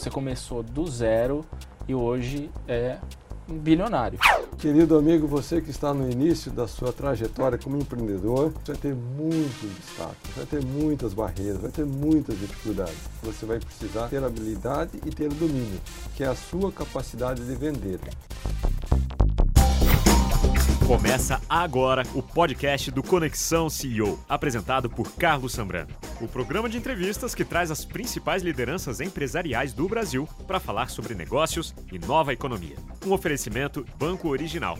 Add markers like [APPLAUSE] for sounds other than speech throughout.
você começou do zero e hoje é um bilionário. Querido amigo, você que está no início da sua trajetória como empreendedor, vai ter muitos obstáculos, vai ter muitas barreiras, vai ter muitas dificuldades. Você vai precisar ter habilidade e ter domínio, que é a sua capacidade de vender. Começa agora o podcast do Conexão CEO, apresentado por Carlos Sambrano. O programa de entrevistas que traz as principais lideranças empresariais do Brasil para falar sobre negócios e nova economia. Um oferecimento Banco Original.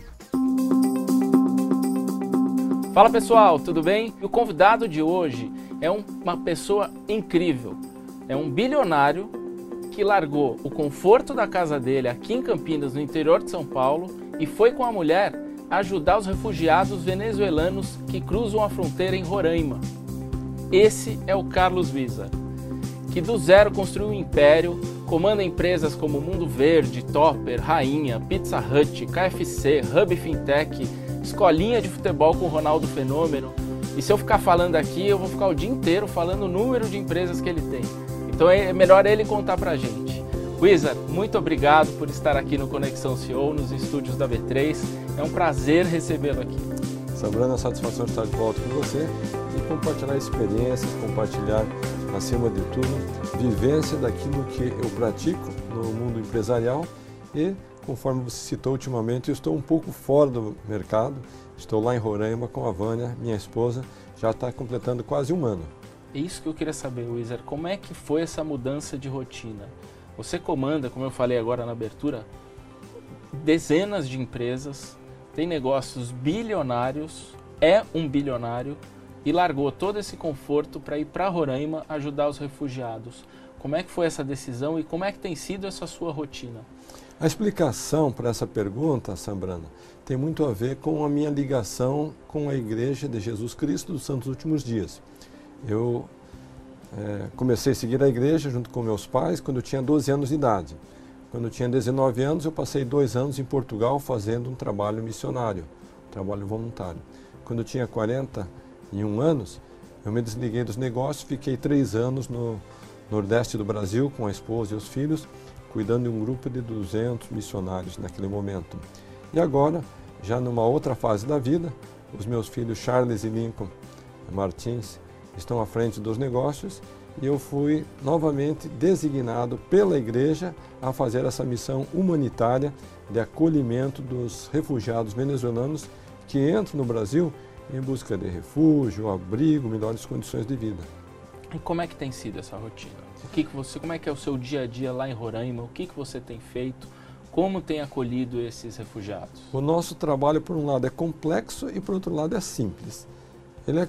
Fala pessoal, tudo bem? O convidado de hoje é uma pessoa incrível. É um bilionário que largou o conforto da casa dele aqui em Campinas, no interior de São Paulo, e foi com a mulher ajudar os refugiados venezuelanos que cruzam a fronteira em Roraima. Esse é o Carlos Visa, que do zero construiu um império, comanda empresas como Mundo Verde, Topper, Rainha, Pizza Hut, KFC, Hub Fintech, Escolinha de Futebol com Ronaldo Fenômeno. E se eu ficar falando aqui, eu vou ficar o dia inteiro falando o número de empresas que ele tem. Então é melhor ele contar pra gente. Wizard, muito obrigado por estar aqui no Conexão CEO, nos estúdios da B3. É um prazer recebê-lo aqui. Sabrina, a satisfação de estar de volta com você e compartilhar experiências, compartilhar, acima de tudo, vivência daquilo que eu pratico no mundo empresarial e, conforme você citou ultimamente, eu estou um pouco fora do mercado. Estou lá em Roraima com a Vânia, minha esposa, já está completando quase um ano. É isso que eu queria saber, Wizard. Como é que foi essa mudança de rotina? Você comanda, como eu falei agora na abertura, dezenas de empresas, tem negócios bilionários, é um bilionário e largou todo esse conforto para ir para Roraima ajudar os refugiados. Como é que foi essa decisão e como é que tem sido essa sua rotina? A explicação para essa pergunta, Sambrana, tem muito a ver com a minha ligação com a Igreja de Jesus Cristo dos Santos Últimos Dias. Eu é, comecei a seguir a igreja junto com meus pais quando eu tinha 12 anos de idade. Quando eu tinha 19 anos, eu passei dois anos em Portugal fazendo um trabalho missionário, um trabalho voluntário. Quando eu tinha 41 anos, eu me desliguei dos negócios, fiquei três anos no nordeste do Brasil com a esposa e os filhos, cuidando de um grupo de 200 missionários naquele momento. E agora, já numa outra fase da vida, os meus filhos Charles e Lincoln Martins estão à frente dos negócios e eu fui novamente designado pela igreja a fazer essa missão humanitária de acolhimento dos refugiados venezuelanos que entram no Brasil em busca de refúgio, abrigo, melhores condições de vida. E como é que tem sido essa rotina? O que, que você, como é que é o seu dia a dia lá em Roraima? O que, que você tem feito? Como tem acolhido esses refugiados? O nosso trabalho, por um lado, é complexo e, por outro lado, é simples. Ele é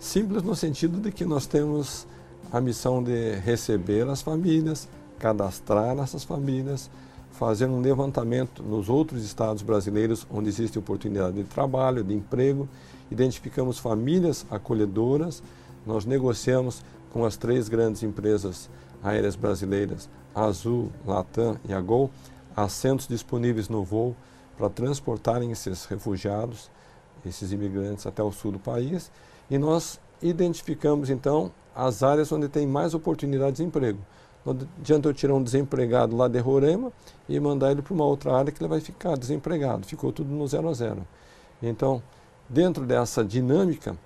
Simples no sentido de que nós temos a missão de receber as famílias, cadastrar essas famílias, fazer um levantamento nos outros estados brasileiros onde existe oportunidade de trabalho, de emprego, identificamos famílias acolhedoras, nós negociamos com as três grandes empresas aéreas brasileiras, Azul, Latam e a Gol, assentos disponíveis no voo para transportarem esses refugiados, esses imigrantes até o sul do país. E nós identificamos então as áreas onde tem mais oportunidades de emprego. Não adianta eu tirar um desempregado lá de Roraima e mandar ele para uma outra área que ele vai ficar desempregado. Ficou tudo no zero a zero. Então, dentro dessa dinâmica,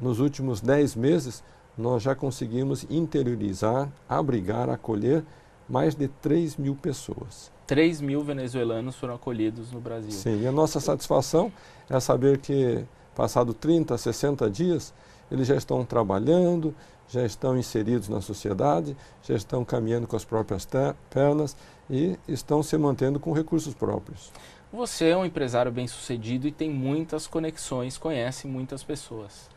nos últimos 10 meses, nós já conseguimos interiorizar, abrigar, acolher mais de 3 mil pessoas. 3 mil venezuelanos foram acolhidos no Brasil. Sim, e a nossa satisfação é saber que passado 30, 60 dias, eles já estão trabalhando, já estão inseridos na sociedade, já estão caminhando com as próprias pernas e estão se mantendo com recursos próprios. Você é um empresário bem-sucedido e tem muitas conexões, conhece muitas pessoas.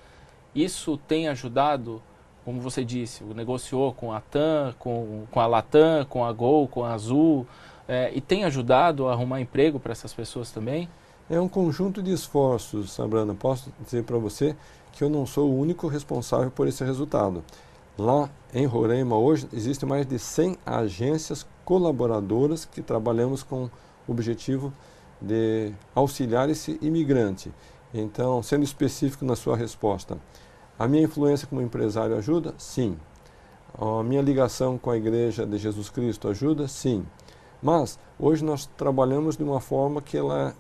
Isso tem ajudado, como você disse, negociou com a TAM, com, com a Latam, com a Gol, com a Azul, é, e tem ajudado a arrumar emprego para essas pessoas também? É um conjunto de esforços, Sambrana. Posso dizer para você que eu não sou o único responsável por esse resultado. Lá em Roraima, hoje, existem mais de 100 agências colaboradoras que trabalhamos com o objetivo de auxiliar esse imigrante. Então, sendo específico na sua resposta, a minha influência como empresário ajuda? Sim. A minha ligação com a Igreja de Jesus Cristo ajuda? Sim. Mas hoje nós trabalhamos de uma forma que ela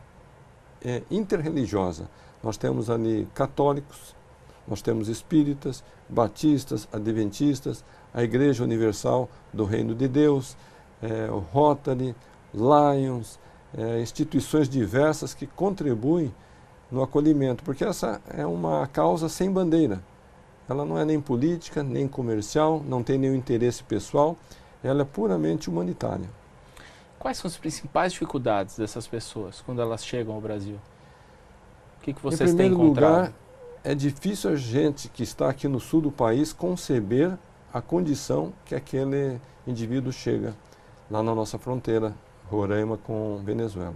é interreligiosa. Nós temos ali católicos, nós temos espíritas, batistas, adventistas, a Igreja Universal do Reino de Deus, é, o Rotary, Lions, é, instituições diversas que contribuem no acolhimento, porque essa é uma causa sem bandeira. Ela não é nem política, nem comercial, não tem nenhum interesse pessoal, ela é puramente humanitária. Quais são as principais dificuldades dessas pessoas quando elas chegam ao Brasil? O que, que vocês têm encontrado? Lugar, é difícil a gente que está aqui no sul do país conceber a condição que aquele indivíduo chega lá na nossa fronteira, Roraima com Venezuela.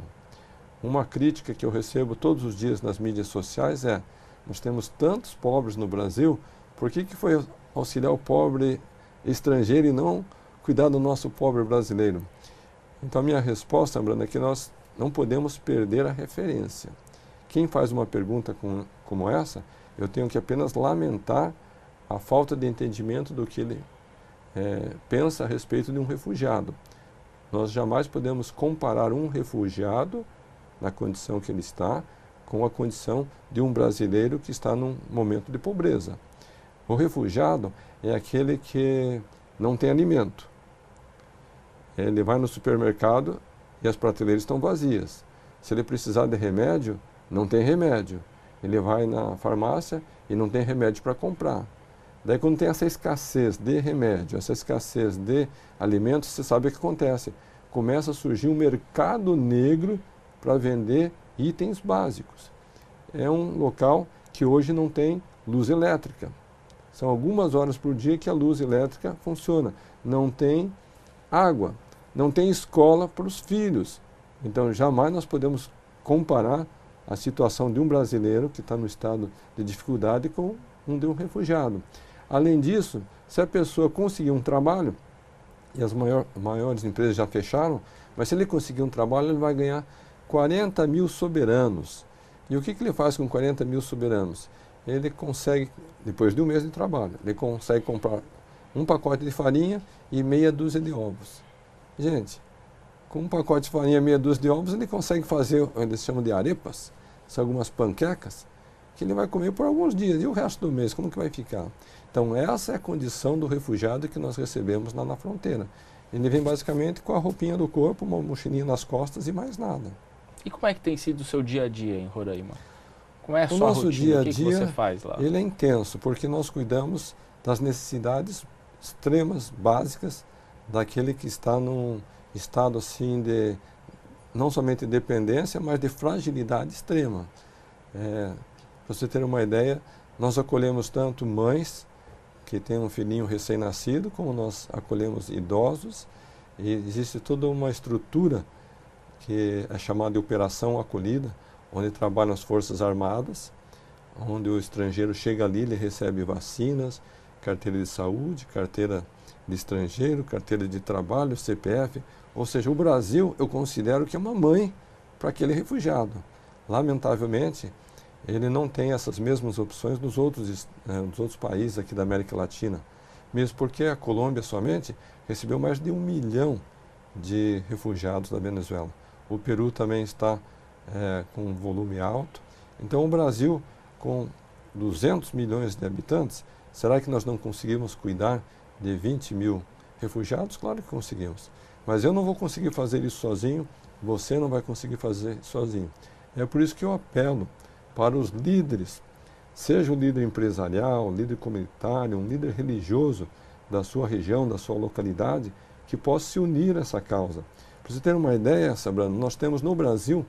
Uma crítica que eu recebo todos os dias nas mídias sociais é: nós temos tantos pobres no Brasil, por que, que foi auxiliar o pobre estrangeiro e não cuidar do nosso pobre brasileiro? Então, a minha resposta, Branda, é que nós não podemos perder a referência. Quem faz uma pergunta com, como essa, eu tenho que apenas lamentar a falta de entendimento do que ele é, pensa a respeito de um refugiado. Nós jamais podemos comparar um refugiado, na condição que ele está, com a condição de um brasileiro que está num momento de pobreza. O refugiado é aquele que não tem alimento. Ele vai no supermercado e as prateleiras estão vazias. Se ele precisar de remédio, não tem remédio. Ele vai na farmácia e não tem remédio para comprar. Daí, quando tem essa escassez de remédio, essa escassez de alimentos, você sabe o que acontece. Começa a surgir um mercado negro para vender itens básicos. É um local que hoje não tem luz elétrica. São algumas horas por dia que a luz elétrica funciona. Não tem água, não tem escola para os filhos. Então, jamais nós podemos comparar a situação de um brasileiro que está no estado de dificuldade com um de um refugiado. Além disso, se a pessoa conseguir um trabalho, e as maior, maiores empresas já fecharam, mas se ele conseguir um trabalho, ele vai ganhar 40 mil soberanos. E o que, que ele faz com 40 mil soberanos? Ele consegue, depois de um mês de trabalho, ele consegue comprar um pacote de farinha e meia dúzia de ovos. Gente, com um pacote de farinha meia dúzia de ovos, ele consegue fazer, eles chamam de arepas, são algumas panquecas, que ele vai comer por alguns dias. E o resto do mês, como que vai ficar? Então, essa é a condição do refugiado que nós recebemos lá na fronteira. Ele vem basicamente com a roupinha do corpo, uma mochilinha nas costas e mais nada. E como é que tem sido o seu dia a dia em Roraima? Como é a o sua nosso rotina? dia a o que, dia, que você faz lá? Ele é intenso, porque nós cuidamos das necessidades extremas, básicas, daquele que está num estado assim de não somente de dependência, mas de fragilidade extrema. É, Para você ter uma ideia, nós acolhemos tanto mães que têm um filhinho recém-nascido, como nós acolhemos idosos, e existe toda uma estrutura que é chamada de operação acolhida, onde trabalham as forças armadas, onde o estrangeiro chega ali, ele recebe vacinas, carteira de saúde, carteira de estrangeiro, carteira de trabalho, CPF, ou seja, o Brasil eu considero que é uma mãe para aquele refugiado. Lamentavelmente, ele não tem essas mesmas opções nos outros, eh, nos outros países aqui da América Latina, mesmo porque a Colômbia somente recebeu mais de um milhão de refugiados da Venezuela. O Peru também está eh, com um volume alto. Então, o Brasil, com 200 milhões de habitantes, será que nós não conseguimos cuidar de 20 mil refugiados? Claro que conseguimos. Mas eu não vou conseguir fazer isso sozinho, você não vai conseguir fazer sozinho. É por isso que eu apelo para os líderes, seja um líder empresarial, um líder comunitário, um líder religioso da sua região, da sua localidade, que possa se unir a essa causa. Para você ter uma ideia, Sabrina, nós temos no Brasil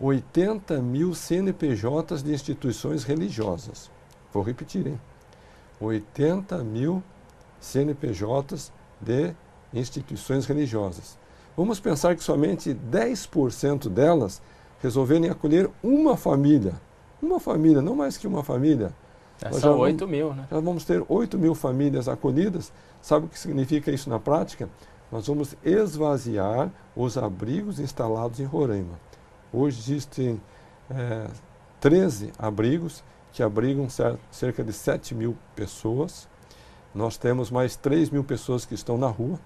80 mil CNPJs de instituições religiosas. Vou repetir, hein? 80 mil CNPJs de instituições religiosas. Vamos pensar que somente 10% delas resolverem acolher uma família. Uma família, não mais que uma família. É, são 8 vamos, mil, né? Já vamos ter 8 mil famílias acolhidas. Sabe o que significa isso na prática? Nós vamos esvaziar os abrigos instalados em Roraima. Hoje existem é, 13 abrigos que abrigam cerca de 7 mil pessoas. nós temos mais 3 mil pessoas que estão na rua,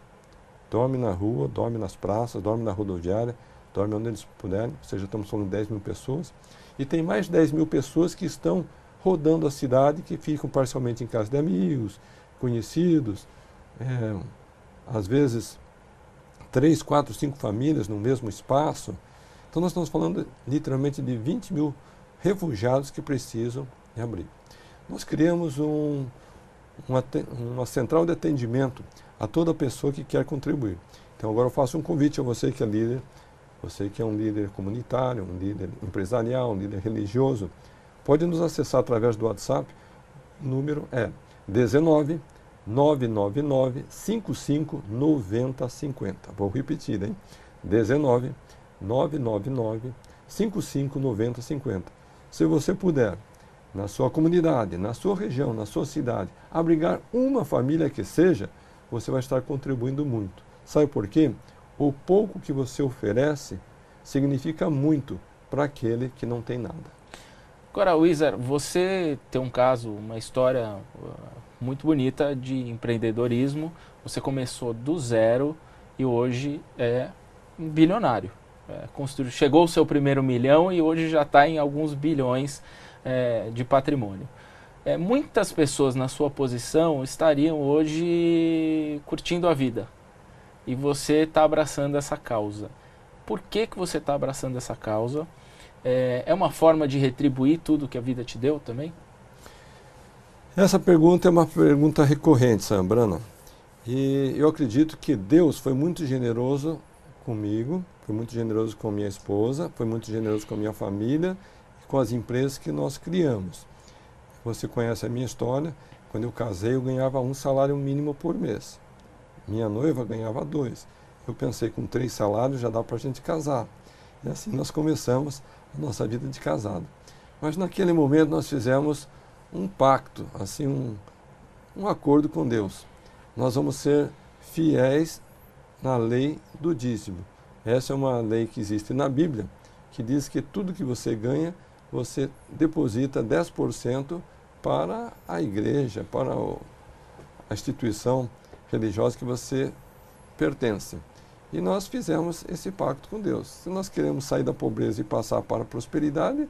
dormem na rua, dormem nas praças, dormem na rodoviária, dormem onde eles puderem, ou seja, estamos falando de 10 mil pessoas. E tem mais 10 mil pessoas que estão rodando a cidade, que ficam parcialmente em casa de amigos, conhecidos, é, às vezes três, quatro, cinco famílias no mesmo espaço. Então nós estamos falando literalmente de 20 mil refugiados que precisam de abrigo. Nós criamos um, uma, uma central de atendimento a toda pessoa que quer contribuir. Então agora eu faço um convite a você que é líder, você que é um líder comunitário, um líder empresarial, um líder religioso, pode nos acessar através do WhatsApp. O número é 19 999 55 90 50. Vou repetir, hein? 19 999 55 90 50. Se você puder, na sua comunidade, na sua região, na sua cidade, abrigar uma família que seja, você vai estar contribuindo muito. Sabe por quê? O pouco que você oferece significa muito para aquele que não tem nada. Agora, Wizard, você tem um caso, uma história muito bonita de empreendedorismo. Você começou do zero e hoje é um bilionário. É, construiu, chegou o seu primeiro milhão e hoje já está em alguns bilhões é, de patrimônio. É, muitas pessoas na sua posição estariam hoje curtindo a vida e você está abraçando essa causa. Por que, que você está abraçando essa causa? É, é uma forma de retribuir tudo que a vida te deu também? Essa pergunta é uma pergunta recorrente, Sambrana. E eu acredito que Deus foi muito generoso comigo, foi muito generoso com minha esposa, foi muito generoso com minha família e com as empresas que nós criamos. Você conhece a minha história. Quando eu casei, eu ganhava um salário mínimo por mês. Minha noiva ganhava dois. Eu pensei, com três salários já dá para a gente casar. E assim nós começamos a nossa vida de casado. Mas naquele momento nós fizemos um pacto, assim um, um acordo com Deus. Nós vamos ser fiéis na lei do dízimo. Essa é uma lei que existe na Bíblia, que diz que tudo que você ganha, você deposita 10% para a igreja, para a instituição religiosa que você pertence. E nós fizemos esse pacto com Deus. Se nós queremos sair da pobreza e passar para a prosperidade,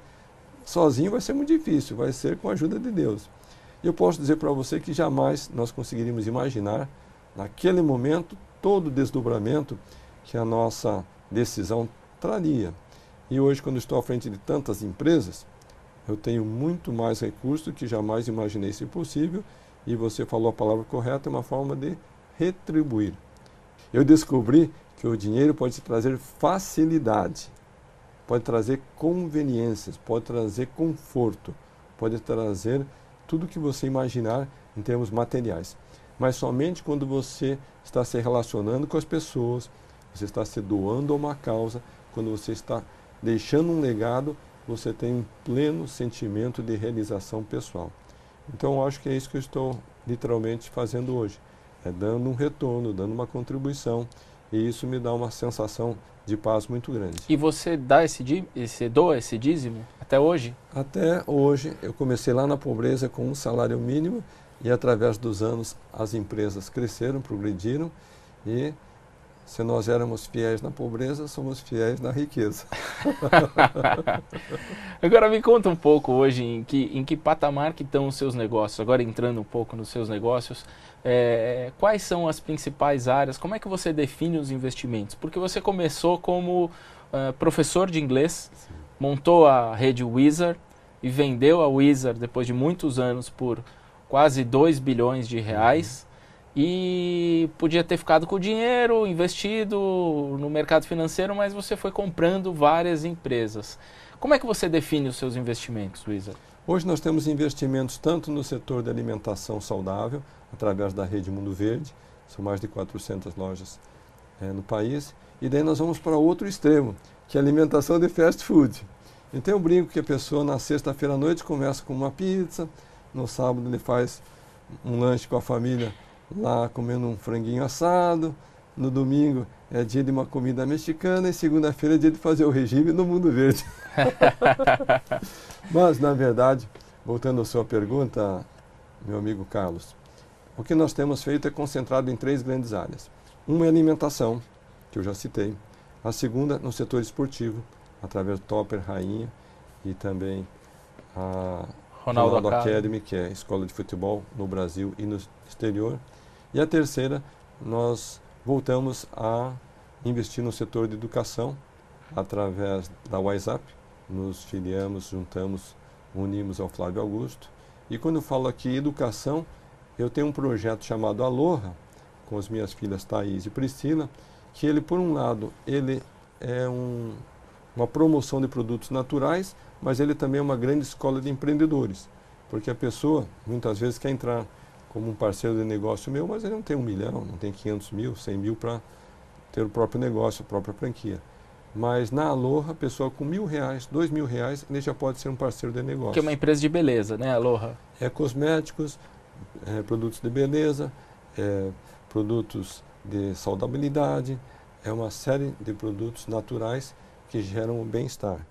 sozinho vai ser muito difícil, vai ser com a ajuda de Deus. E eu posso dizer para você que jamais nós conseguiríamos imaginar, naquele momento, todo o desdobramento que a nossa decisão traria. E hoje, quando estou à frente de tantas empresas, eu tenho muito mais recursos do que jamais imaginei ser possível. E você falou a palavra correta, é uma forma de retribuir. Eu descobri que o dinheiro pode trazer facilidade pode trazer conveniências, pode trazer conforto, pode trazer tudo que você imaginar em termos materiais. Mas somente quando você está se relacionando com as pessoas, você está se doando a uma causa, quando você está deixando um legado, você tem um pleno sentimento de realização pessoal. Então, eu acho que é isso que eu estou literalmente fazendo hoje. É dando um retorno, dando uma contribuição. E isso me dá uma sensação de paz muito grande. E você dá esse, esse doa esse dízimo até hoje? Até hoje, eu comecei lá na pobreza com um salário mínimo e através dos anos as empresas cresceram, progrediram e se nós éramos fiéis na pobreza, somos fiéis na riqueza. [LAUGHS] Agora me conta um pouco hoje em que, em que patamar que estão os seus negócios. Agora entrando um pouco nos seus negócios, é, quais são as principais áreas? Como é que você define os investimentos? Porque você começou como uh, professor de inglês, Sim. montou a rede Wizard e vendeu a Wizard depois de muitos anos por quase 2 bilhões de reais. Uhum. E podia ter ficado com o dinheiro investido no mercado financeiro, mas você foi comprando várias empresas. Como é que você define os seus investimentos, Wizard? Hoje nós temos investimentos tanto no setor de alimentação saudável, através da rede Mundo Verde, são mais de 400 lojas é, no país, e daí nós vamos para outro extremo, que é a alimentação de fast food. Então eu brinco que a pessoa na sexta-feira à noite começa com uma pizza, no sábado ele faz um lanche com a família lá comendo um franguinho assado, no domingo é dia de uma comida mexicana e segunda-feira é dia de fazer o regime no mundo verde. [LAUGHS] Mas, na verdade, voltando à sua pergunta, meu amigo Carlos, o que nós temos feito é concentrado em três grandes áreas. Uma é alimentação, que eu já citei. A segunda, no setor esportivo, através do Topper Rainha e também a Ronaldo, Ronaldo Academy. Academy, que é a escola de futebol no Brasil e no exterior. E a terceira, nós voltamos a investir no setor de educação através da WhatsApp. Nos filiamos, juntamos, unimos ao Flávio Augusto. E quando eu falo aqui educação, eu tenho um projeto chamado Aloha, com as minhas filhas Thaís e Priscila, que ele, por um lado, ele é um, uma promoção de produtos naturais, mas ele também é uma grande escola de empreendedores. Porque a pessoa, muitas vezes, quer entrar como um parceiro de negócio meu, mas ele não tem um milhão, não tem 500 mil, 100 mil para ter o próprio negócio, a própria franquia. Mas na Aloha, a pessoa com mil reais, dois mil reais, ele já pode ser um parceiro de negócio. Que é uma empresa de beleza, né, Aloha? É cosméticos, é, produtos de beleza, é, produtos de saudabilidade, é uma série de produtos naturais que geram o bem-estar.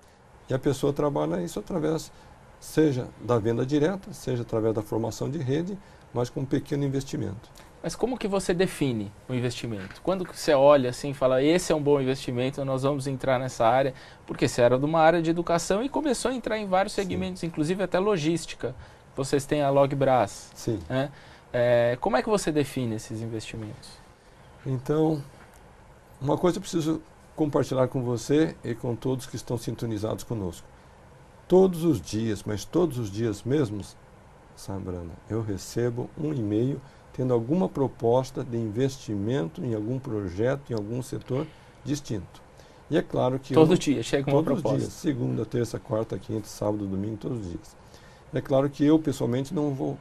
E a pessoa trabalha isso através, seja da venda direta, seja através da formação de rede, mas com um pequeno investimento. Mas como que você define o investimento? Quando você olha assim e fala, esse é um bom investimento, nós vamos entrar nessa área, porque você era de uma área de educação e começou a entrar em vários segmentos, Sim. inclusive até logística. Vocês têm a Logbras. Sim. Né? É, como é que você define esses investimentos? Então, uma coisa eu preciso compartilhar com você e com todos que estão sintonizados conosco. Todos os dias, mas todos os dias mesmos, Sambrana, eu recebo um e-mail tendo alguma proposta de investimento em algum projeto, em algum setor distinto. E é claro que... Todo eu, dia chega uma proposta. Todos os dias, segunda, terça, quarta, quinta, sábado, domingo, todos os dias. É claro que eu, pessoalmente, não vou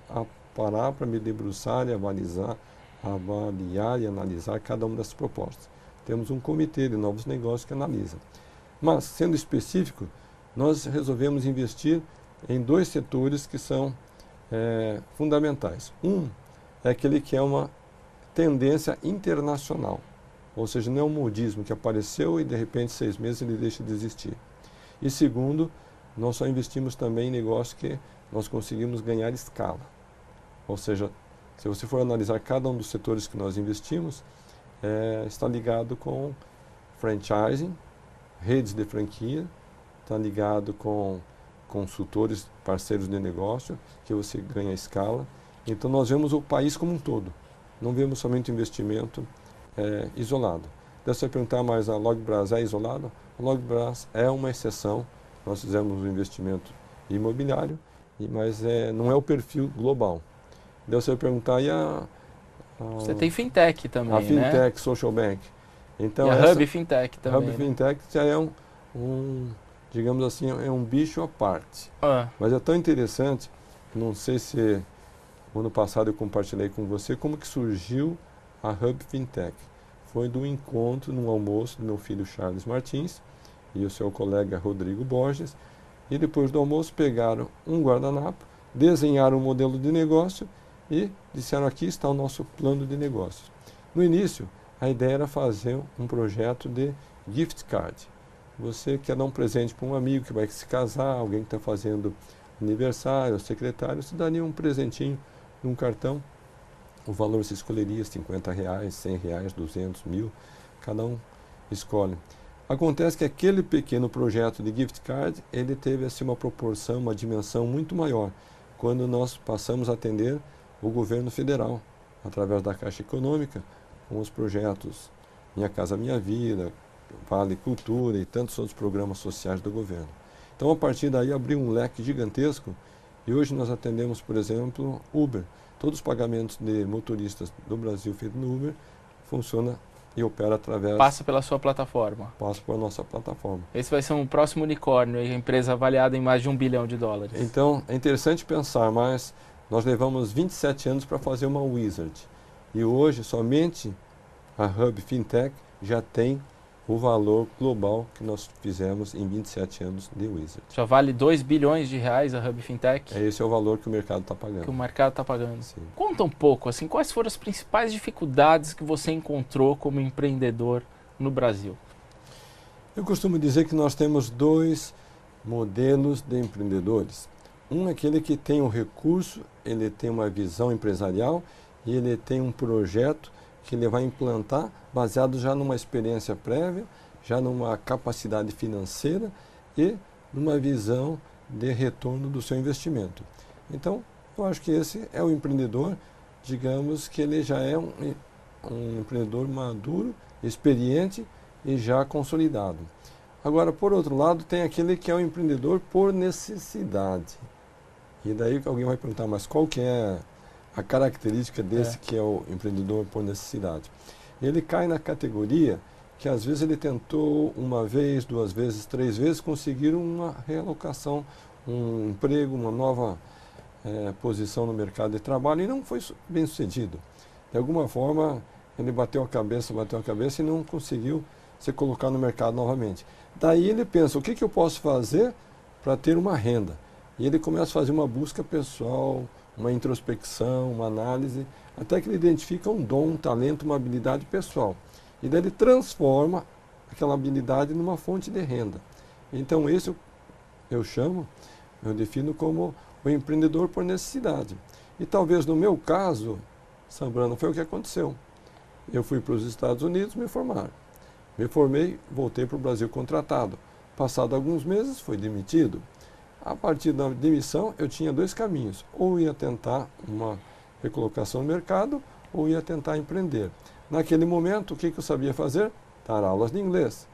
parar para me debruçar e avalizar, avaliar e analisar cada uma dessas propostas. Temos um comitê de novos negócios que analisa. Mas, sendo específico, nós resolvemos investir em dois setores que são é, fundamentais. Um é aquele que é uma tendência internacional, ou seja, não é um modismo que apareceu e de repente seis meses ele deixa de existir. E segundo, nós só investimos também em negócios que nós conseguimos ganhar escala. Ou seja, se você for analisar cada um dos setores que nós investimos, é, está ligado com franchising, redes de franquia, está ligado com consultores, parceiros de negócio, que você ganha escala. Então nós vemos o país como um todo, não vemos somente investimento é, isolado. Deve você perguntar, mas a Logbras é isolada? A Logbras é uma exceção. Nós fizemos um investimento imobiliário, mas é, não é o perfil global. Deve você perguntar, e a, Você tem fintech também, A fintech, né? social bank. Então, e a essa, Hub Fintech também. Hub né? Fintech já é um, um, digamos assim, é um bicho à parte. Ah. Mas é tão interessante, não sei se ano passado eu compartilhei com você como que surgiu a Hub Fintech. Foi do encontro num almoço do meu filho Charles Martins e o seu colega Rodrigo Borges. E depois do almoço pegaram um guardanapo, desenharam um modelo de negócio e disseram aqui está o nosso plano de negócios. No início, a ideia era fazer um projeto de gift card. Você quer dar um presente para um amigo que vai se casar, alguém que está fazendo aniversário, secretário, você daria um presentinho num cartão. O valor se escolheria 50 reais, 100 reais, 200 mil, cada um escolhe. Acontece que aquele pequeno projeto de gift card, ele teve assim uma proporção, uma dimensão muito maior, quando nós passamos a atender o governo federal, através da Caixa Econômica, com os projetos Minha Casa Minha Vida, Vale Cultura e tantos outros programas sociais do governo. Então, a partir daí, abriu um leque gigantesco e hoje nós atendemos, por exemplo, Uber. Todos os pagamentos de motoristas do Brasil feito no Uber funciona e opera através... Passa pela sua plataforma. Passa pela nossa plataforma. Esse vai ser um próximo unicórnio, a empresa avaliada em mais de um bilhão de dólares. Então, é interessante pensar, mas nós levamos 27 anos para fazer uma Wizard. E hoje, somente a Hub Fintech já tem o valor global que nós fizemos em 27 anos de Wizard. Já vale 2 bilhões de reais a Hub Fintech? É, esse é o valor que o mercado está pagando. Que o mercado está pagando. Sim. Conta um pouco, assim, quais foram as principais dificuldades que você encontrou como empreendedor no Brasil? Eu costumo dizer que nós temos dois modelos de empreendedores. Um é aquele que tem o um recurso, ele tem uma visão empresarial e ele tem um projeto que ele vai implantar baseado já numa experiência prévia, já numa capacidade financeira e numa visão de retorno do seu investimento. Então, eu acho que esse é o empreendedor, digamos que ele já é um, um empreendedor maduro, experiente e já consolidado. Agora, por outro lado, tem aquele que é o empreendedor por necessidade. E daí alguém vai perguntar, mas qual que é a característica desse é. que é o empreendedor por necessidade? Ele cai na categoria que às vezes ele tentou uma vez, duas vezes, três vezes conseguir uma realocação, um emprego, uma nova é, posição no mercado de trabalho e não foi bem sucedido. De alguma forma, ele bateu a cabeça, bateu a cabeça e não conseguiu se colocar no mercado novamente. Daí ele pensa, o que, que eu posso fazer para ter uma renda? E ele começa a fazer uma busca pessoal, uma introspecção, uma análise, até que ele identifica um dom, um talento, uma habilidade pessoal. E daí ele transforma aquela habilidade numa fonte de renda. Então esse eu, chamo, eu defino como o empreendedor por necessidade. E talvez no meu caso, Sambrano, foi o que aconteceu. Eu fui para os Estados Unidos me formar. Me formei, voltei para o Brasil contratado. Passado alguns meses, fui demitido. A partir da demissão, eu tinha dois caminhos. Ou ia tentar uma recolocação no mercado, ou ia tentar empreender. Naquele momento, o que, que eu sabia fazer? Dar aulas de inglês.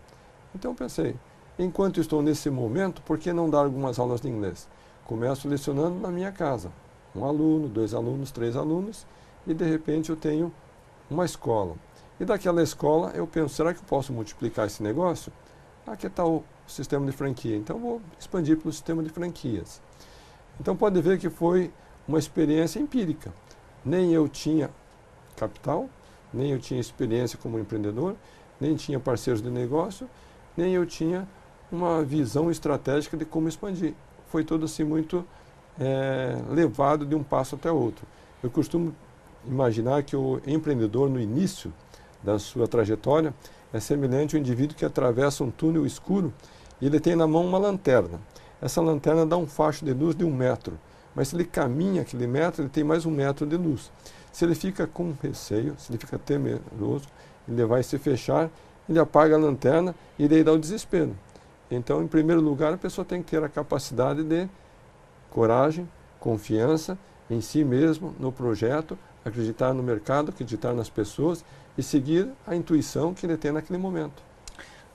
Então eu pensei, enquanto estou nesse momento, por que não dar algumas aulas de inglês? Começo lecionando na minha casa. Um aluno, dois alunos, três alunos, e de repente eu tenho uma escola. E daquela escola eu penso, será que eu posso multiplicar esse negócio? Aqui está o sistema de franquia. Então vou expandir para o sistema de franquias. Então pode ver que foi uma experiência empírica. Nem eu tinha capital, nem eu tinha experiência como empreendedor, nem tinha parceiros de negócio, nem eu tinha uma visão estratégica de como expandir. Foi tudo assim muito é, levado de um passo até outro. Eu costumo imaginar que o empreendedor no início da sua trajetória é semelhante ao indivíduo que atravessa um túnel escuro e ele tem na mão uma lanterna. Essa lanterna dá um facho de luz de um metro, mas se ele caminha aquele metro, ele tem mais um metro de luz. Se ele fica com receio, se ele fica temeroso, ele vai se fechar, ele apaga a lanterna e daí dá o desespero. Então, em primeiro lugar, a pessoa tem que ter a capacidade de coragem, confiança em si mesmo, no projeto, acreditar no mercado, acreditar nas pessoas e seguir a intuição que ele tem naquele momento.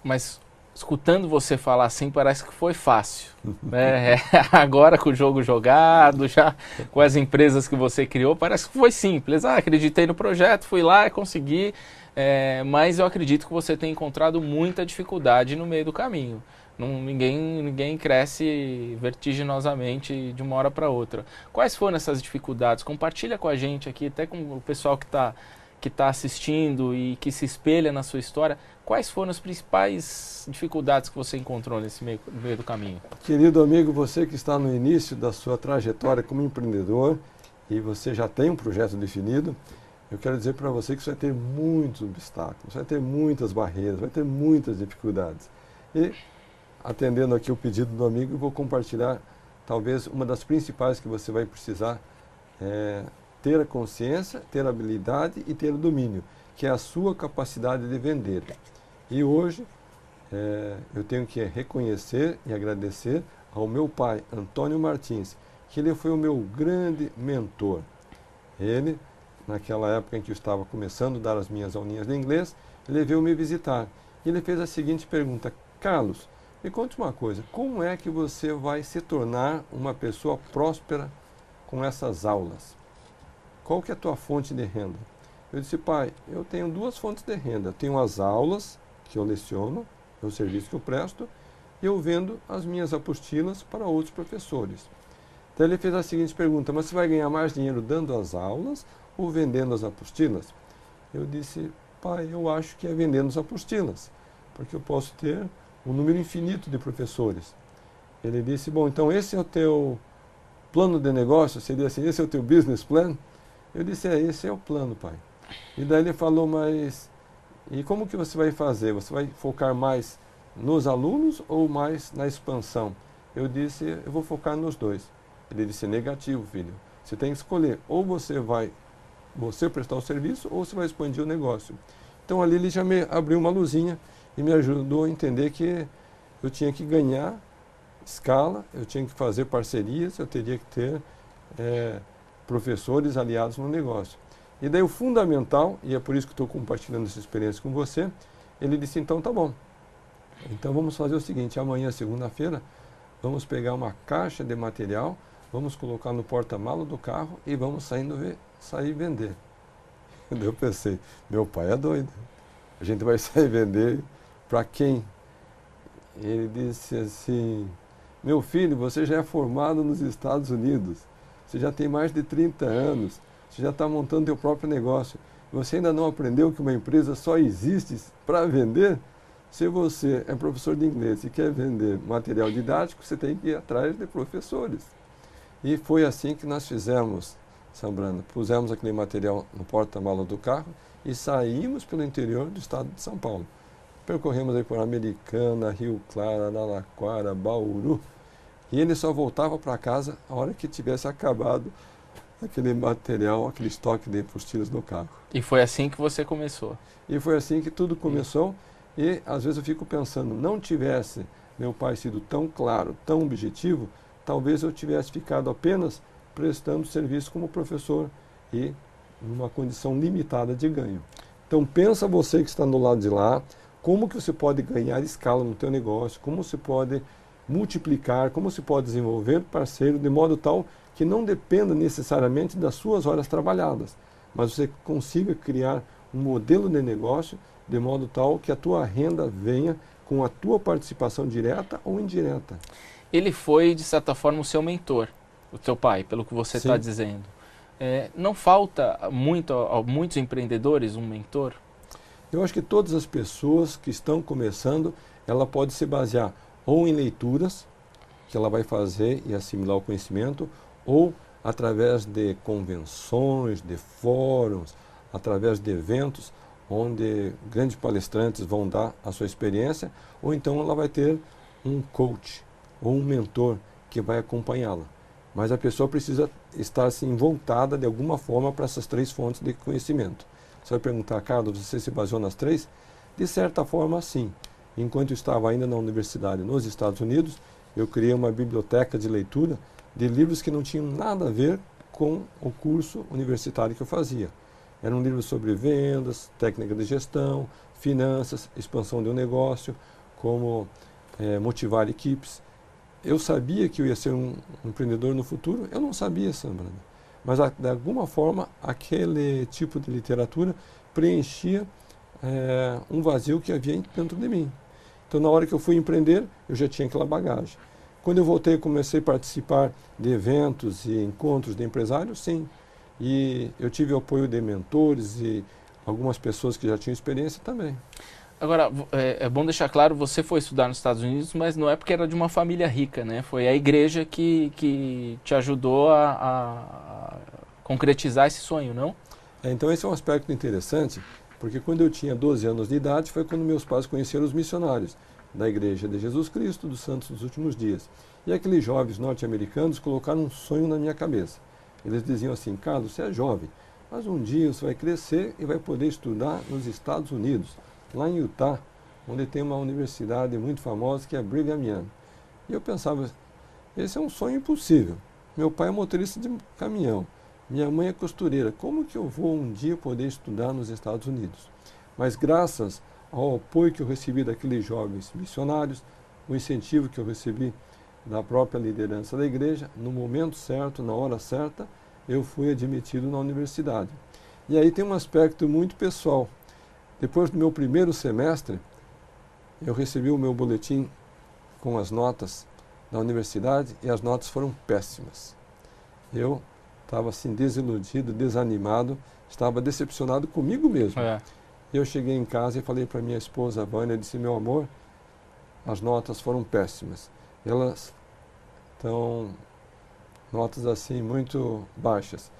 Mas escutando você falar assim, parece que foi fácil. [LAUGHS] né? Agora com o jogo jogado, já com as empresas que você criou, parece que foi simples. Ah, acreditei no projeto, fui lá e consegui. É, mas eu acredito que você tem encontrado muita dificuldade no meio do caminho. Não, ninguém, ninguém cresce vertiginosamente de uma hora para outra. Quais foram essas dificuldades? Compartilha com a gente aqui, até com o pessoal que está que está assistindo e que se espelha na sua história, quais foram as principais dificuldades que você encontrou nesse meio, meio do caminho? Querido amigo, você que está no início da sua trajetória como empreendedor e você já tem um projeto definido, eu quero dizer para você que você vai ter muitos obstáculos, vai ter muitas barreiras, vai ter muitas dificuldades. E, atendendo aqui o pedido do amigo, eu vou compartilhar talvez uma das principais que você vai precisar é, ter a consciência, ter a habilidade e ter o domínio, que é a sua capacidade de vender. E hoje é, eu tenho que reconhecer e agradecer ao meu pai, Antônio Martins, que ele foi o meu grande mentor. Ele, naquela época em que eu estava começando a dar as minhas aulinhas de inglês, ele veio me visitar. E ele fez a seguinte pergunta: Carlos, me conte uma coisa, como é que você vai se tornar uma pessoa próspera com essas aulas? Qual que é a tua fonte de renda? Eu disse, pai, eu tenho duas fontes de renda. Eu tenho as aulas que eu leciono, é o serviço que eu presto, e eu vendo as minhas apostilas para outros professores. Então ele fez a seguinte pergunta, mas você vai ganhar mais dinheiro dando as aulas ou vendendo as apostilas? Eu disse, pai, eu acho que é vendendo as apostilas, porque eu posso ter um número infinito de professores. Ele disse, bom, então esse é o teu plano de negócio, seria assim, esse é o teu business plan? Eu disse, é, esse é o plano, pai. E daí ele falou, mas e como que você vai fazer? Você vai focar mais nos alunos ou mais na expansão? Eu disse, eu vou focar nos dois. Ele disse, negativo, filho. Você tem que escolher. Ou você vai você prestar o serviço ou você vai expandir o negócio. Então ali ele já me abriu uma luzinha e me ajudou a entender que eu tinha que ganhar escala, eu tinha que fazer parcerias, eu teria que ter é, professores aliados no negócio. E daí o fundamental, e é por isso que estou compartilhando essa experiência com você, ele disse, então tá bom. Então vamos fazer o seguinte, amanhã, segunda-feira, vamos pegar uma caixa de material, vamos colocar no porta-malo do carro e vamos saindo, sair vender. [LAUGHS] Eu pensei, meu pai é doido. A gente vai [LAUGHS] sair vender para quem? Ele disse assim, meu filho, você já é formado nos Estados Unidos, você já tem mais de 30 anos, você já está montando seu próprio negócio. Você ainda não aprendeu que uma empresa só existe para vender? Se você é professor de inglês e quer vender material didático, você tem que ir atrás de professores. E foi assim que nós fizemos, Sambrana. Pusemos aquele material no porta-mala do carro e saímos pelo interior do estado de São Paulo. Percorremos aí por Americana, Rio Claro, Araraquara, Bauru. E ele só voltava para casa a hora que tivesse acabado aquele material, aquele estoque de apostilas no carro. E foi assim que você começou? E foi assim que tudo começou. E às vezes eu fico pensando, não tivesse meu pai sido tão claro, tão objetivo, talvez eu tivesse ficado apenas prestando serviço como professor e numa condição limitada de ganho. Então pensa você que está do lado de lá, como que você pode ganhar escala no teu negócio, como você pode multiplicar, como se pode desenvolver parceiro de modo tal que não dependa necessariamente das suas horas trabalhadas, mas você consiga criar um modelo de negócio de modo tal que a tua renda venha com a tua participação direta ou indireta. Ele foi, de certa forma, o seu mentor, o teu pai, pelo que você está dizendo. É, não falta muito a muitos empreendedores um mentor? Eu acho que todas as pessoas que estão começando, ela pode se basear ou em leituras que ela vai fazer e assimilar o conhecimento, ou através de convenções, de fóruns, através de eventos onde grandes palestrantes vão dar a sua experiência, ou então ela vai ter um coach ou um mentor que vai acompanhá-la. Mas a pessoa precisa estar assim, voltada de alguma forma para essas três fontes de conhecimento. Você vai perguntar, Carlos, você se baseou nas três? De certa forma, sim. Enquanto estava ainda na universidade nos Estados Unidos, eu criei uma biblioteca de leitura de livros que não tinham nada a ver com o curso universitário que eu fazia. Eram livros sobre vendas, técnica de gestão, finanças, expansão de um negócio, como é, motivar equipes. Eu sabia que eu ia ser um, um empreendedor no futuro? Eu não sabia, Sandra. Mas, de alguma forma, aquele tipo de literatura preenchia é, um vazio que havia dentro de mim. Então, na hora que eu fui empreender, eu já tinha aquela bagagem. Quando eu voltei, comecei a participar de eventos e encontros de empresários, sim. E eu tive o apoio de mentores e algumas pessoas que já tinham experiência também. Agora, é, é, bom deixar claro, você foi estudar nos Estados Unidos, mas não é porque era de uma família rica, né? Foi a igreja que, que te ajudou a, a concretizar esse sonho, não? É, então esse é um aspecto interessante, porque quando eu tinha 12 anos de idade foi quando meus pais conheceram os missionários da Igreja de Jesus Cristo dos Santos dos Últimos Dias. E aqueles jovens norte-americanos colocaram um sonho na minha cabeça. Eles diziam assim: Carlos, você é jovem, mas um dia você vai crescer e vai poder estudar nos Estados Unidos, lá em Utah, onde tem uma universidade muito famosa que é Brigham Young. E eu pensava: esse é um sonho impossível. Meu pai é motorista de caminhão. Minha mãe é costureira. Como que eu vou um dia poder estudar nos Estados Unidos? Mas graças ao apoio que eu recebi daqueles jovens missionários, o incentivo que eu recebi da própria liderança da igreja, no momento certo, na hora certa, eu fui admitido na universidade. E aí tem um aspecto muito pessoal. Depois do meu primeiro semestre, eu recebi o meu boletim com as notas da universidade e as notas foram péssimas. Eu estava assim desiludido, desanimado, estava decepcionado comigo mesmo. É. Eu cheguei em casa e falei para minha esposa Vânia, disse, meu amor, as notas foram péssimas. Elas estão notas assim muito baixas,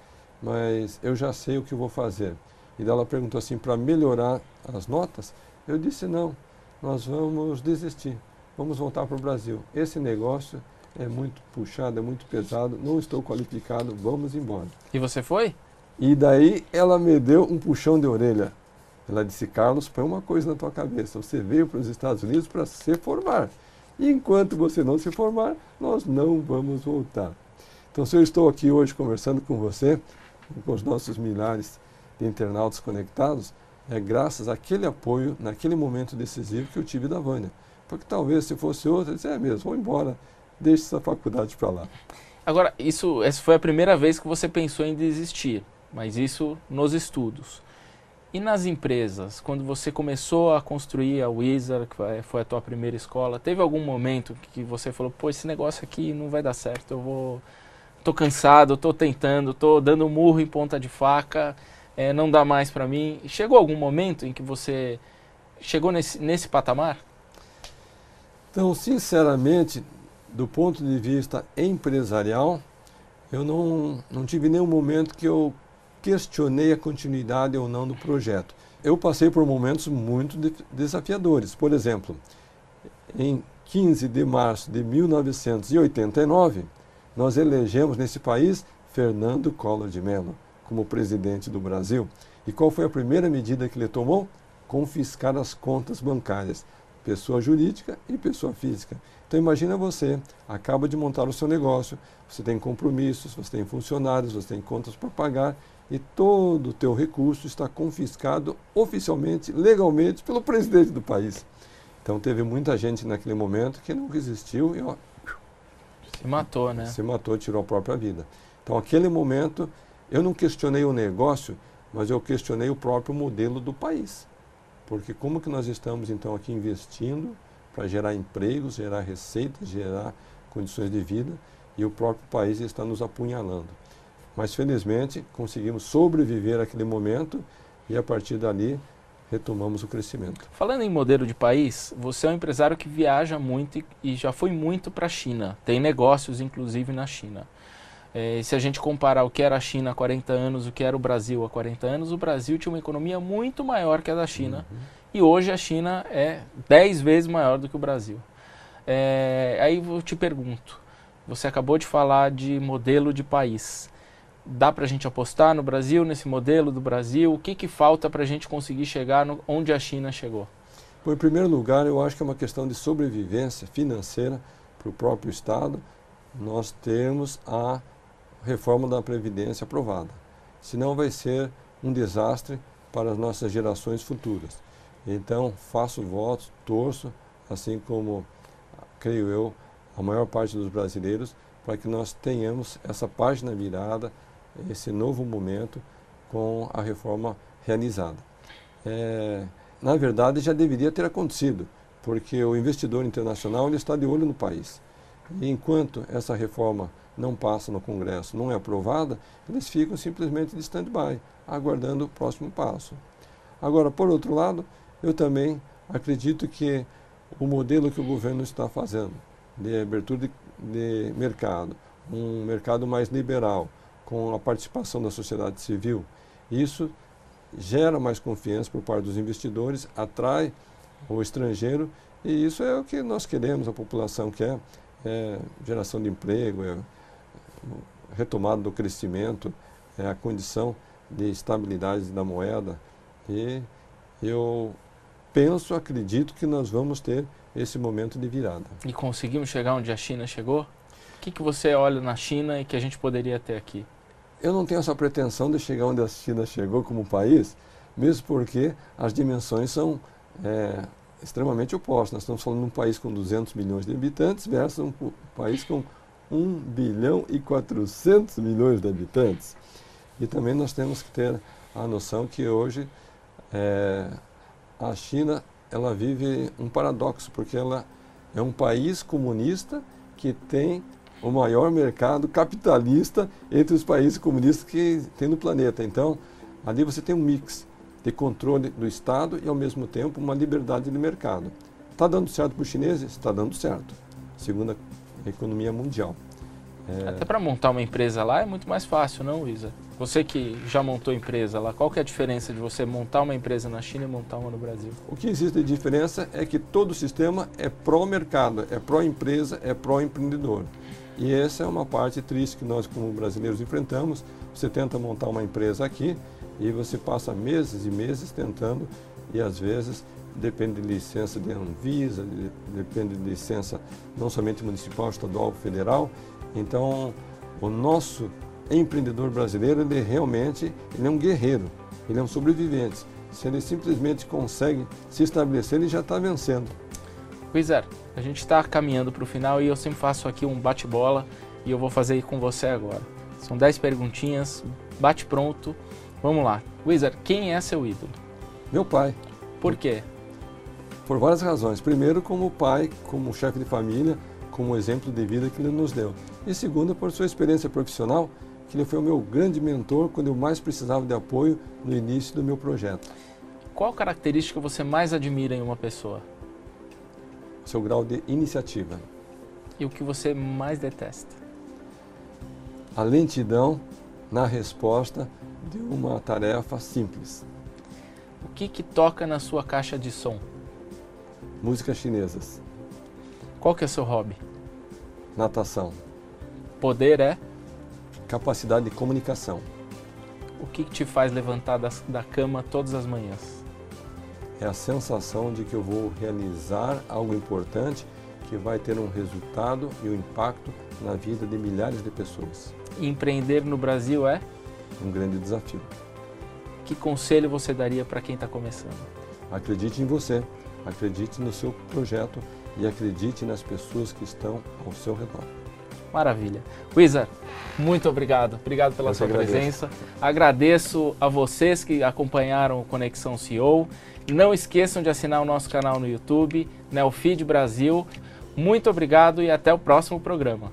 mas eu já sei o que vou fazer. E ela perguntou assim, para melhorar as notas? Eu disse, não, nós vamos desistir, vamos voltar para o Brasil. Esse negócio é muito puxado, é muito pesado, não estou qualificado, vamos embora. E você foi? E daí ela me deu um puxão de orelha. Ela disse, Carlos, põe uma coisa na tua cabeça. Você veio para os Estados Unidos para se formar. E enquanto você não se formar, nós não vamos voltar. Então, se eu estou aqui hoje conversando com você, com os nossos milhares de internautas conectados, é graças àquele apoio, naquele momento decisivo que eu tive da Vânia. Porque talvez se fosse outra, eu disse, é mesmo, vou embora, deixe essa faculdade para lá. Agora, isso, essa foi a primeira vez que você pensou em desistir mas isso nos estudos. E nas empresas, quando você começou a construir a Wizard, que foi a tua primeira escola, teve algum momento que você falou, pô, esse negócio aqui não vai dar certo, eu vou... Tô cansado, tô tentando, tô dando murro em ponta de faca, é, não dá mais para mim. Chegou algum momento em que você chegou nesse, nesse patamar? Então, sinceramente, do ponto de vista empresarial, eu não, não tive nenhum momento que eu questionei a continuidade ou não do projeto. Eu passei por momentos muito desafiadores. Por exemplo, em 15 de março de 1989, nós elegemos nesse país Fernando Collor de Mello como presidente do Brasil. E qual foi a primeira medida que ele tomou? Confiscar as contas bancárias, pessoa jurídica e pessoa física. Então imagina você, acaba de montar o seu negócio, você tem compromissos, você tem funcionários, você tem contas para pagar e todo o teu recurso está confiscado oficialmente, legalmente, pelo presidente do país. Então teve muita gente naquele momento que não resistiu e ó, se matou, né? Se matou, tirou a própria vida. Então aquele momento eu não questionei o negócio, mas eu questionei o próprio modelo do país. Porque como que nós estamos então aqui investindo para gerar empregos, gerar receitas, gerar condições de vida e o próprio país está nos apunhalando. Mas felizmente conseguimos sobreviver àquele momento e a partir dali retomamos o crescimento. Falando em modelo de país, você é um empresário que viaja muito e, e já foi muito para a China. Tem negócios, inclusive, na China. É, se a gente comparar o que era a China há 40 anos, o que era o Brasil há 40 anos, o Brasil tinha uma economia muito maior que a da China. Uhum. E hoje a China é 10 vezes maior do que o Brasil. É, aí eu te pergunto, você acabou de falar de modelo de país dá para a gente apostar no Brasil, nesse modelo do Brasil? O que, que falta para a gente conseguir chegar no, onde a China chegou? Bom, em primeiro lugar, eu acho que é uma questão de sobrevivência financeira para o próprio Estado. Nós temos a reforma da Previdência aprovada. Senão vai ser um desastre para as nossas gerações futuras. Então, faço votos, torço, assim como, creio eu, a maior parte dos brasileiros, para que nós tenhamos essa página virada, esse novo momento com a reforma realizada. É, na verdade, já deveria ter acontecido, porque o investidor internacional ele está de olho no país. E enquanto essa reforma não passa no Congresso, não é aprovada, eles ficam simplesmente de stand-by, aguardando o próximo passo. Agora, por outro lado, eu também acredito que o modelo que o governo está fazendo de abertura de, de mercado, um mercado mais liberal, com a participação da sociedade civil. Isso gera mais confiança por parte dos investidores, atrai o estrangeiro e isso é o que nós queremos, a população quer, é geração de emprego, é retomada do crescimento, é a condição de estabilidade da moeda e eu penso, acredito que nós vamos ter esse momento de virada. E conseguimos chegar onde a China chegou? O que, que você olha na China e que a gente poderia ter aqui? Eu não tenho essa pretensão de chegar onde a China chegou como país, mesmo porque as dimensões são é, extremamente opostas. Nós estamos falando de um país com 200 milhões de habitantes versus um país com 1 bilhão e 400 milhões de habitantes. E também nós temos que ter a noção que hoje é, a China ela vive um paradoxo, porque ela é um país comunista que tem o maior mercado capitalista entre os países comunistas que tem no planeta. Então, ali você tem um mix de controle do Estado e, ao mesmo tempo, uma liberdade de mercado. Está dando certo para os chineses? Está dando certo, segundo a economia mundial. É... Até para montar uma empresa lá é muito mais fácil, não, Isa? Você que já montou empresa lá, qual que é a diferença de você montar uma empresa na China e montar uma no Brasil? O que existe de diferença é que todo o sistema é pró-mercado, é pró-empresa, é pró-empreendedor. E essa é uma parte triste que nós, como brasileiros, enfrentamos. Você tenta montar uma empresa aqui e você passa meses e meses tentando e às vezes depende de licença de Anvisa, depende de licença não somente municipal, estadual, federal. Então, o nosso empreendedor brasileiro, ele realmente ele é um guerreiro, ele é um sobrevivente. Se ele simplesmente consegue se estabelecer, ele já está vencendo. Wizard, a gente está caminhando para o final e eu sempre faço aqui um bate-bola e eu vou fazer com você agora. São 10 perguntinhas, bate pronto. Vamos lá. Wizard, quem é seu ídolo? Meu pai. Por quê? Por várias razões. Primeiro, como pai, como chefe de família, como exemplo de vida que ele nos deu. E segundo, por sua experiência profissional que ele foi o meu grande mentor quando eu mais precisava de apoio no início do meu projeto. Qual característica você mais admira em uma pessoa? Seu grau de iniciativa. E o que você mais detesta? A lentidão na resposta de uma tarefa simples. O que, que toca na sua caixa de som? Músicas chinesas. Qual que é seu hobby? Natação. Poder é? capacidade de comunicação. O que te faz levantar da cama todas as manhãs? É a sensação de que eu vou realizar algo importante que vai ter um resultado e um impacto na vida de milhares de pessoas. E empreender no Brasil é? Um grande desafio. Que conselho você daria para quem está começando? Acredite em você, acredite no seu projeto e acredite nas pessoas que estão ao seu redor. Maravilha. Wizard, muito obrigado. Obrigado pela Eu sua agradeço. presença. Agradeço a vocês que acompanharam o Conexão CEO. Não esqueçam de assinar o nosso canal no YouTube, Neofeed Brasil. Muito obrigado e até o próximo programa.